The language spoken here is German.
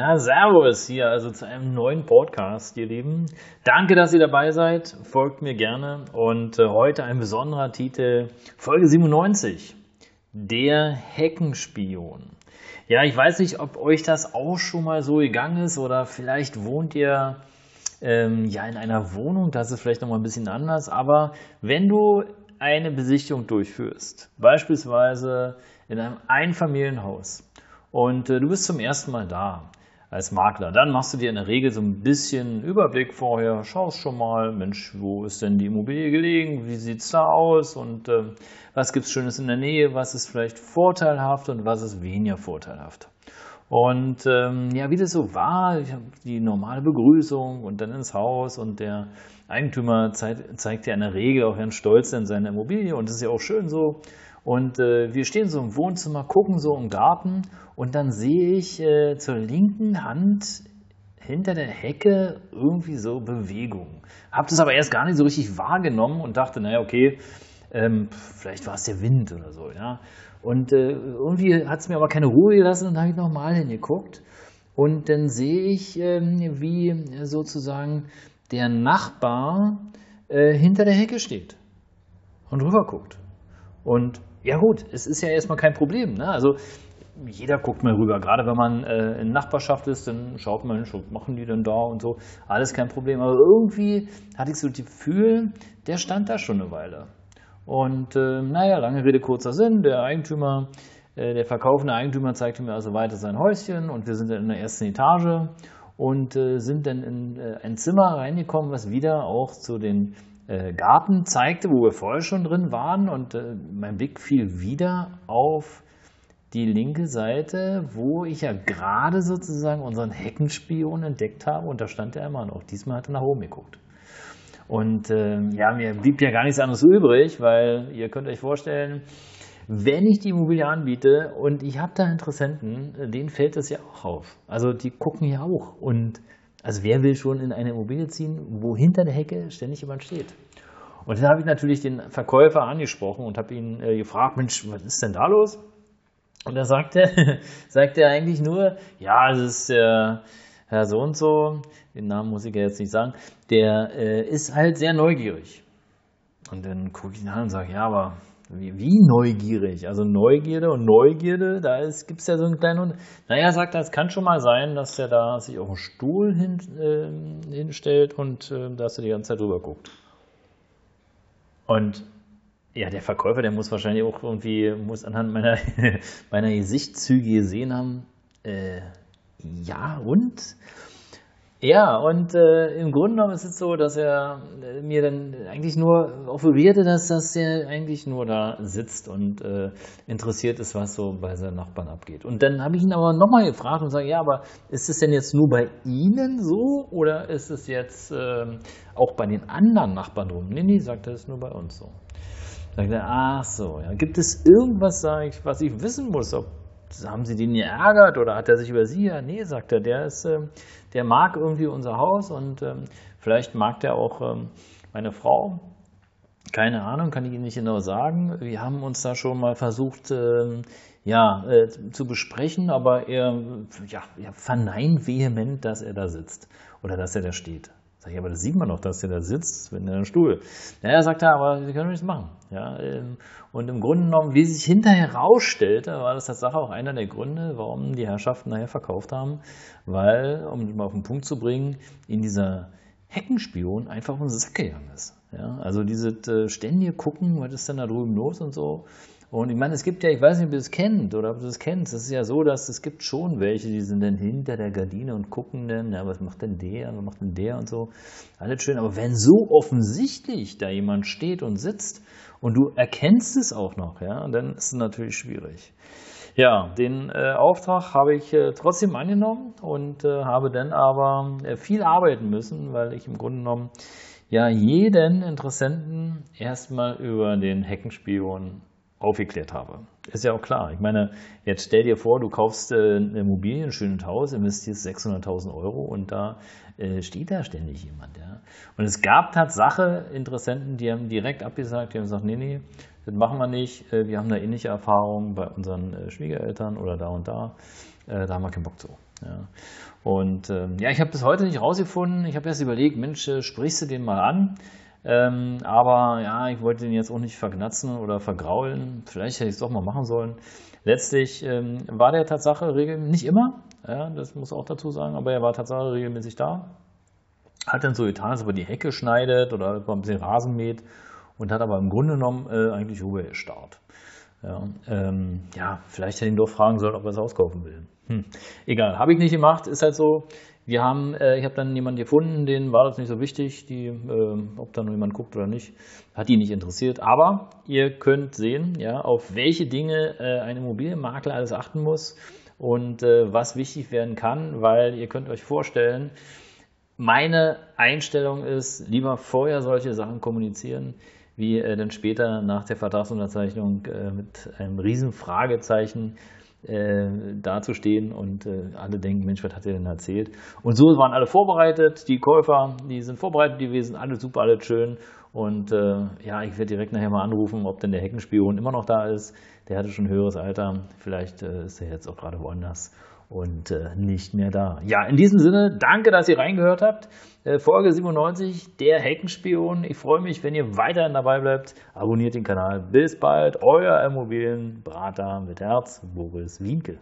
Ja, Servus hier also zu einem neuen Podcast, ihr Lieben. Danke, dass ihr dabei seid. Folgt mir gerne. Und äh, heute ein besonderer Titel, Folge 97. Der Heckenspion. Ja, ich weiß nicht, ob euch das auch schon mal so gegangen ist oder vielleicht wohnt ihr ähm, ja in einer Wohnung, das ist vielleicht nochmal ein bisschen anders. Aber wenn du eine Besichtigung durchführst, beispielsweise in einem Einfamilienhaus, und äh, du bist zum ersten Mal da als Makler. Dann machst du dir in der Regel so ein bisschen Überblick vorher, schaust schon mal, Mensch, wo ist denn die Immobilie gelegen, wie sieht es da aus und äh, was es Schönes in der Nähe, was ist vielleicht vorteilhaft und was ist weniger vorteilhaft. Und ähm, ja, wie das so war, die normale Begrüßung und dann ins Haus und der Eigentümer zeigt, zeigt ja in der Regel auch ganz stolz in seine Immobilie und das ist ja auch schön so. Und äh, wir stehen so im Wohnzimmer, gucken so im Garten und dann sehe ich äh, zur linken Hand hinter der Hecke irgendwie so Bewegung. Hab das aber erst gar nicht so richtig wahrgenommen und dachte, naja, okay, ähm, vielleicht war es der Wind oder so, ja. Und äh, irgendwie hat es mir aber keine Ruhe gelassen und habe ich nochmal hingeguckt. Und dann sehe ich, ähm, wie sozusagen der Nachbar äh, hinter der Hecke steht und rüber guckt. Und ja gut, es ist ja erstmal kein Problem. Ne? Also jeder guckt mal rüber. Gerade wenn man äh, in Nachbarschaft ist, dann schaut man, was machen die denn da und so. Alles kein Problem. Aber irgendwie hatte ich so das Gefühl, der stand da schon eine Weile. Und äh, naja, lange Rede, kurzer Sinn. Der Eigentümer, äh, der verkaufende Eigentümer zeigte mir also weiter sein Häuschen und wir sind dann in der ersten Etage und äh, sind dann in äh, ein Zimmer reingekommen, was wieder auch zu den äh, Garten zeigte, wo wir vorher schon drin waren. Und äh, mein Blick fiel wieder auf die linke Seite, wo ich ja gerade sozusagen unseren Heckenspion entdeckt habe. Und da stand er immer noch. Diesmal hat er nach oben geguckt. Und äh, ja, mir blieb ja gar nichts anderes übrig, weil ihr könnt euch vorstellen, wenn ich die Immobilie anbiete und ich habe da Interessenten, denen fällt das ja auch auf. Also die gucken ja auch. Und also wer will schon in eine Immobilie ziehen, wo hinter der Hecke ständig jemand steht? Und dann habe ich natürlich den Verkäufer angesprochen und habe ihn äh, gefragt, Mensch, was ist denn da los? Und da sagt er, sagt er eigentlich nur, ja, es ist der Herr so und so, den Namen muss ich ja jetzt nicht sagen, der äh, ist halt sehr neugierig. Und dann gucke ich ihn an und sage, ja, aber wie, wie, neugierig? Also Neugierde und Neugierde, da gibt es ja so einen kleinen. Naja, sagt er, es kann schon mal sein, dass er da sich auf einen Stuhl hin, äh, hinstellt und äh, dass er die ganze Zeit drüber guckt. Und ja, der Verkäufer, der muss wahrscheinlich auch irgendwie, muss anhand meiner, meiner Gesichtszüge gesehen haben, äh, ja, und? Ja, und äh, im Grunde genommen ist es so, dass er äh, mir dann eigentlich nur offerierte, dass, dass er eigentlich nur da sitzt und äh, interessiert ist, was so bei seinen Nachbarn abgeht. Und dann habe ich ihn aber nochmal gefragt und sage, ja, aber ist es denn jetzt nur bei Ihnen so oder ist es jetzt äh, auch bei den anderen Nachbarn rum? Nee, nee, sagt er, ist nur bei uns so. Sagt er, ach so, ja. Gibt es irgendwas, sag ich, was ich wissen muss, ob haben sie den geärgert oder hat er sich über sie? Ja, nee, sagt er, der ist, äh, der mag irgendwie unser Haus und ähm, vielleicht mag der auch ähm, meine Frau. Keine Ahnung, kann ich Ihnen nicht genau sagen. Wir haben uns da schon mal versucht, ähm, ja, äh, zu besprechen, aber er, ja, er verneint vehement, dass er da sitzt oder dass er da steht. Sag ich, aber das sieht man doch, dass der da sitzt, wenn er im Stuhl. Naja, sagt er, aber Sie können nichts machen. Ja, ähm, und im Grunde genommen, wie sich hinterher herausstellte, war das tatsächlich auch einer der Gründe, warum die Herrschaften nachher verkauft haben, weil, um mal auf den Punkt zu bringen, in dieser Heckenspion einfach den Sack gegangen ist. Ja, also diese äh, ständige Gucken, was ist denn da drüben los und so, und ich meine, es gibt ja, ich weiß nicht, ob ihr es kennt oder ob du es kennst, es ist ja so, dass es gibt schon welche, die sind dann hinter der Gardine und gucken dann, ja, was macht denn der, was macht denn der und so. Alles schön, aber wenn so offensichtlich da jemand steht und sitzt und du erkennst es auch noch, ja, dann ist es natürlich schwierig. Ja, den äh, Auftrag habe ich äh, trotzdem angenommen und äh, habe dann aber äh, viel arbeiten müssen, weil ich im Grunde genommen ja jeden Interessenten erstmal über den Heckenspion aufgeklärt habe. Ist ja auch klar. Ich meine, jetzt stell dir vor, du kaufst äh, eine Immobilie, ein schönes Haus, investierst 600.000 Euro und da äh, steht da ständig jemand. Ja. Und es gab Tatsache Interessenten, die haben direkt abgesagt, die haben gesagt, nee, nee, das machen wir nicht. Äh, wir haben eine ähnliche Erfahrung bei unseren äh, Schwiegereltern oder da und da. Äh, da haben wir keinen Bock zu. Ja. Und ähm, ja, ich habe bis heute nicht rausgefunden. Ich habe erst überlegt, Mensch, sprichst du den mal an? Ähm, aber ja, ich wollte den jetzt auch nicht vergnatzen oder vergraulen. Vielleicht hätte ich es doch mal machen sollen. Letztlich ähm, war der Tatsache regelmäßig, nicht immer, ja, das muss auch dazu sagen, aber er war Tatsache regelmäßig da. Hat dann so getan, ob er die Hecke schneidet oder ein bisschen Rasen mäht und hat aber im Grunde genommen äh, eigentlich Ruhe gestarrt. Ja, ähm, ja, vielleicht hätte ich ihn doch fragen sollen, ob er das Haus kaufen will. Hm. Egal, habe ich nicht gemacht, ist halt so. Wir haben, äh, ich habe dann jemanden gefunden, den war das nicht so wichtig, die, äh, ob da nur jemand guckt oder nicht, hat die nicht interessiert. Aber ihr könnt sehen, ja, auf welche Dinge äh, ein Immobilienmakler alles achten muss und äh, was wichtig werden kann, weil ihr könnt euch vorstellen, meine Einstellung ist, lieber vorher solche Sachen kommunizieren, wie äh, dann später nach der Vertragsunterzeichnung äh, mit einem riesen Fragezeichen äh, dazustehen und äh, alle denken, Mensch, was hat er denn erzählt? Und so waren alle vorbereitet, die Käufer, die sind vorbereitet gewesen, alle super, alle schön. Und äh, ja, ich werde direkt nachher mal anrufen, ob denn der Heckenspion immer noch da ist. Der hatte schon ein höheres Alter, vielleicht äh, ist er jetzt auch gerade woanders und äh, nicht mehr da. Ja, in diesem Sinne, danke, dass ihr reingehört habt. Äh, Folge 97, der Heckenspion. Ich freue mich, wenn ihr weiterhin dabei bleibt. Abonniert den Kanal. Bis bald, euer Immobilienberater mit Herz, Boris Wienke.